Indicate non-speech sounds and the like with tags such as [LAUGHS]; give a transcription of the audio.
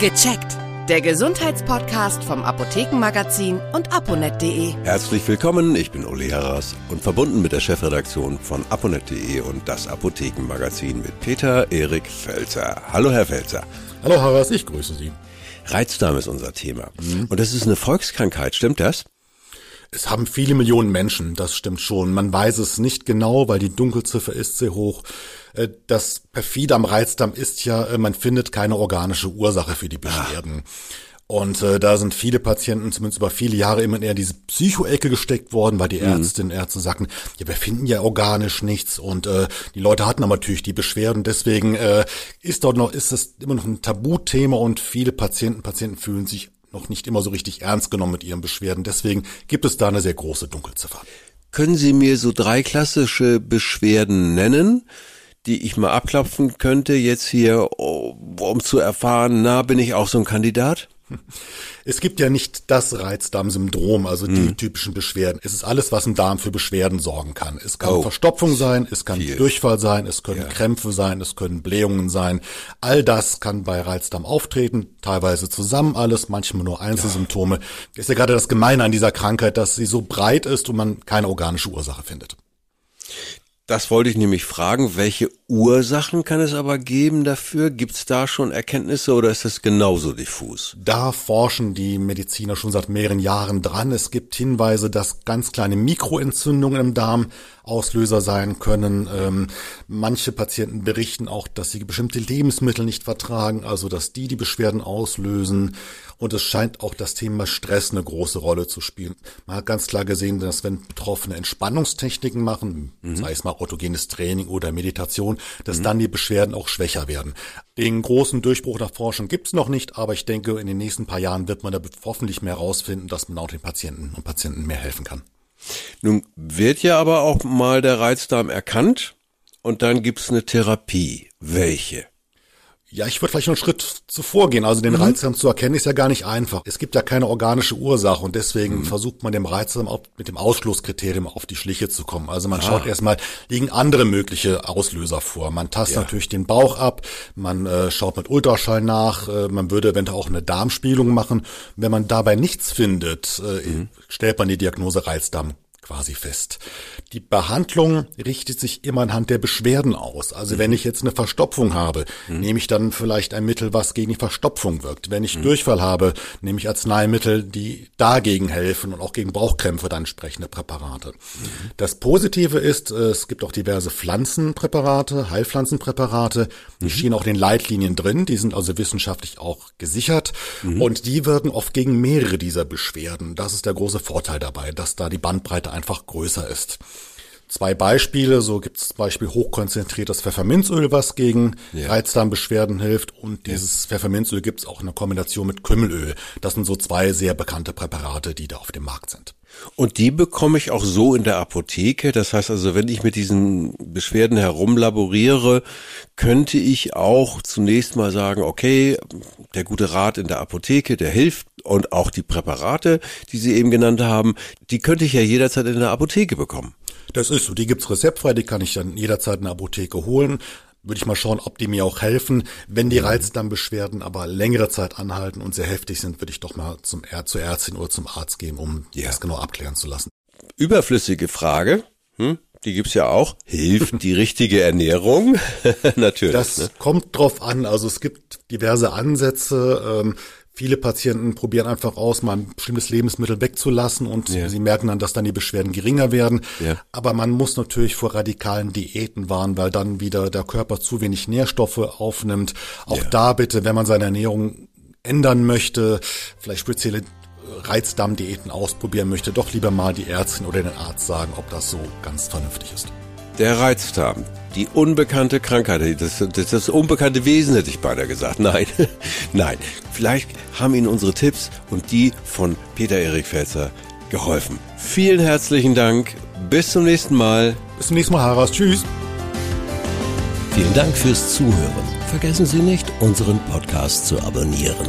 Gecheckt. Der Gesundheitspodcast vom Apothekenmagazin und aponet.de. Herzlich willkommen, ich bin Uli Harras und verbunden mit der Chefredaktion von aponet.de und das Apothekenmagazin mit Peter Erik Felzer. Hallo Herr Felzer. Hallo Harras, ich grüße Sie. Reizdarm ist unser Thema. Mhm. Und das ist eine Volkskrankheit, stimmt das? Es haben viele Millionen Menschen, das stimmt schon. Man weiß es nicht genau, weil die Dunkelziffer ist sehr hoch. Äh, das perfide am Reizdarm ist ja, äh, man findet keine organische Ursache für die Beschwerden. Und äh, da sind viele Patienten zumindest über viele Jahre immer eher in diese Psychoecke gesteckt worden, weil die mhm. Ärztinnen und Ärzte sagten, ja, wir finden ja organisch nichts und äh, die Leute hatten aber natürlich die Beschwerden. Deswegen äh, ist dort noch, ist es immer noch ein Tabuthema und viele Patienten, Patienten fühlen sich noch nicht immer so richtig ernst genommen mit ihren Beschwerden. Deswegen gibt es da eine sehr große Dunkelziffer. Können Sie mir so drei klassische Beschwerden nennen? die ich mal abklopfen könnte, jetzt hier, um zu erfahren, na, bin ich auch so ein Kandidat? Es gibt ja nicht das Reizdarmsyndrom, also die hm. typischen Beschwerden. Es ist alles, was im Darm für Beschwerden sorgen kann. Es kann oh. Verstopfung sein, es kann Viel. Durchfall sein, es können ja. Krämpfe sein, es können Blähungen sein. All das kann bei Reizdarm auftreten, teilweise zusammen alles, manchmal nur Einzelsymptome. Ja. Ist ja gerade das Gemeine an dieser Krankheit, dass sie so breit ist und man keine organische Ursache findet. Das wollte ich nämlich fragen, welche Ursachen kann es aber geben dafür? Gibt es da schon Erkenntnisse oder ist das genauso diffus? Da forschen die Mediziner schon seit mehreren Jahren dran. Es gibt Hinweise, dass ganz kleine Mikroentzündungen im Darm Auslöser sein können. Ähm, manche Patienten berichten auch, dass sie bestimmte Lebensmittel nicht vertragen, also dass die die Beschwerden auslösen. Und es scheint auch das Thema Stress eine große Rolle zu spielen. Man hat ganz klar gesehen, dass wenn Betroffene Entspannungstechniken machen, mhm. sei es mal autogenes Training oder Meditation, dass mhm. dann die Beschwerden auch schwächer werden. Den großen Durchbruch der Forschung gibt's noch nicht, aber ich denke, in den nächsten paar Jahren wird man da hoffentlich mehr herausfinden, dass man auch den Patienten und Patienten mehr helfen kann. Nun wird ja aber auch mal der Reizdarm erkannt und dann gibt's eine Therapie. Welche? Ja, ich würde vielleicht noch einen Schritt zuvor gehen. Also den mhm. Reizdarm zu erkennen ist ja gar nicht einfach. Es gibt ja keine organische Ursache und deswegen mhm. versucht man dem Reizdarm auch mit dem Ausschlusskriterium auf die Schliche zu kommen. Also man ah. schaut erstmal, liegen andere mögliche Auslöser vor. Man tastet ja. natürlich den Bauch ab, man äh, schaut mit Ultraschall nach, äh, man würde eventuell auch eine Darmspielung machen. Wenn man dabei nichts findet, äh, mhm. stellt man die Diagnose Reizdarm quasi fest. Die Behandlung richtet sich immer anhand der Beschwerden aus. Also mhm. wenn ich jetzt eine Verstopfung habe, mhm. nehme ich dann vielleicht ein Mittel, was gegen die Verstopfung wirkt. Wenn ich mhm. Durchfall habe, nehme ich Arzneimittel, die dagegen helfen und auch gegen Bauchkrämpfe dann entsprechende Präparate. Mhm. Das Positive ist, es gibt auch diverse Pflanzenpräparate, Heilpflanzenpräparate, die mhm. stehen auch in den Leitlinien drin, die sind also wissenschaftlich auch gesichert mhm. und die wirken oft gegen mehrere dieser Beschwerden. Das ist der große Vorteil dabei, dass da die Bandbreite einfach größer ist. Zwei Beispiele, so gibt es zum Beispiel hochkonzentriertes Pfefferminzöl, was gegen ja. Reizdarmbeschwerden hilft und dieses ja. Pfefferminzöl gibt es auch in der Kombination mit Kümmelöl. Das sind so zwei sehr bekannte Präparate, die da auf dem Markt sind. Und die bekomme ich auch so in der Apotheke. Das heißt also, wenn ich mit diesen Beschwerden herumlaboriere, könnte ich auch zunächst mal sagen, okay, der gute Rat in der Apotheke, der hilft und auch die Präparate, die Sie eben genannt haben, die könnte ich ja jederzeit in der Apotheke bekommen. Das ist so, die gibt's rezeptfrei, die kann ich dann jederzeit in der Apotheke holen. Würde ich mal schauen, ob die mir auch helfen. Wenn die Reizdarmbeschwerden aber längere Zeit anhalten und sehr heftig sind, würde ich doch mal zum Är zur Ärztin oder zum Arzt gehen, um ja. das genau abklären zu lassen. Überflüssige Frage. Hm? Die gibt's ja auch. Hilft die richtige Ernährung? [LAUGHS] Natürlich. Das ne? kommt drauf an. Also es gibt diverse Ansätze. Ähm, Viele Patienten probieren einfach aus, mal ein bestimmtes Lebensmittel wegzulassen und ja. sie merken dann, dass dann die Beschwerden geringer werden. Ja. Aber man muss natürlich vor radikalen Diäten warnen, weil dann wieder der Körper zu wenig Nährstoffe aufnimmt. Auch ja. da bitte, wenn man seine Ernährung ändern möchte, vielleicht spezielle Reizdarmdiäten ausprobieren möchte, doch lieber mal die Ärztin oder den Arzt sagen, ob das so ganz vernünftig ist. Der Reizdarm, die unbekannte Krankheit, das, das, das unbekannte Wesen hätte ich beinahe gesagt. [LAUGHS] Nein, [LAUGHS] nein. Vielleicht haben Ihnen unsere Tipps und die von Peter Erik Felzer geholfen. Vielen herzlichen Dank. Bis zum nächsten Mal. Bis zum nächsten Mal, Haras. Tschüss. Vielen Dank fürs Zuhören. Vergessen Sie nicht, unseren Podcast zu abonnieren.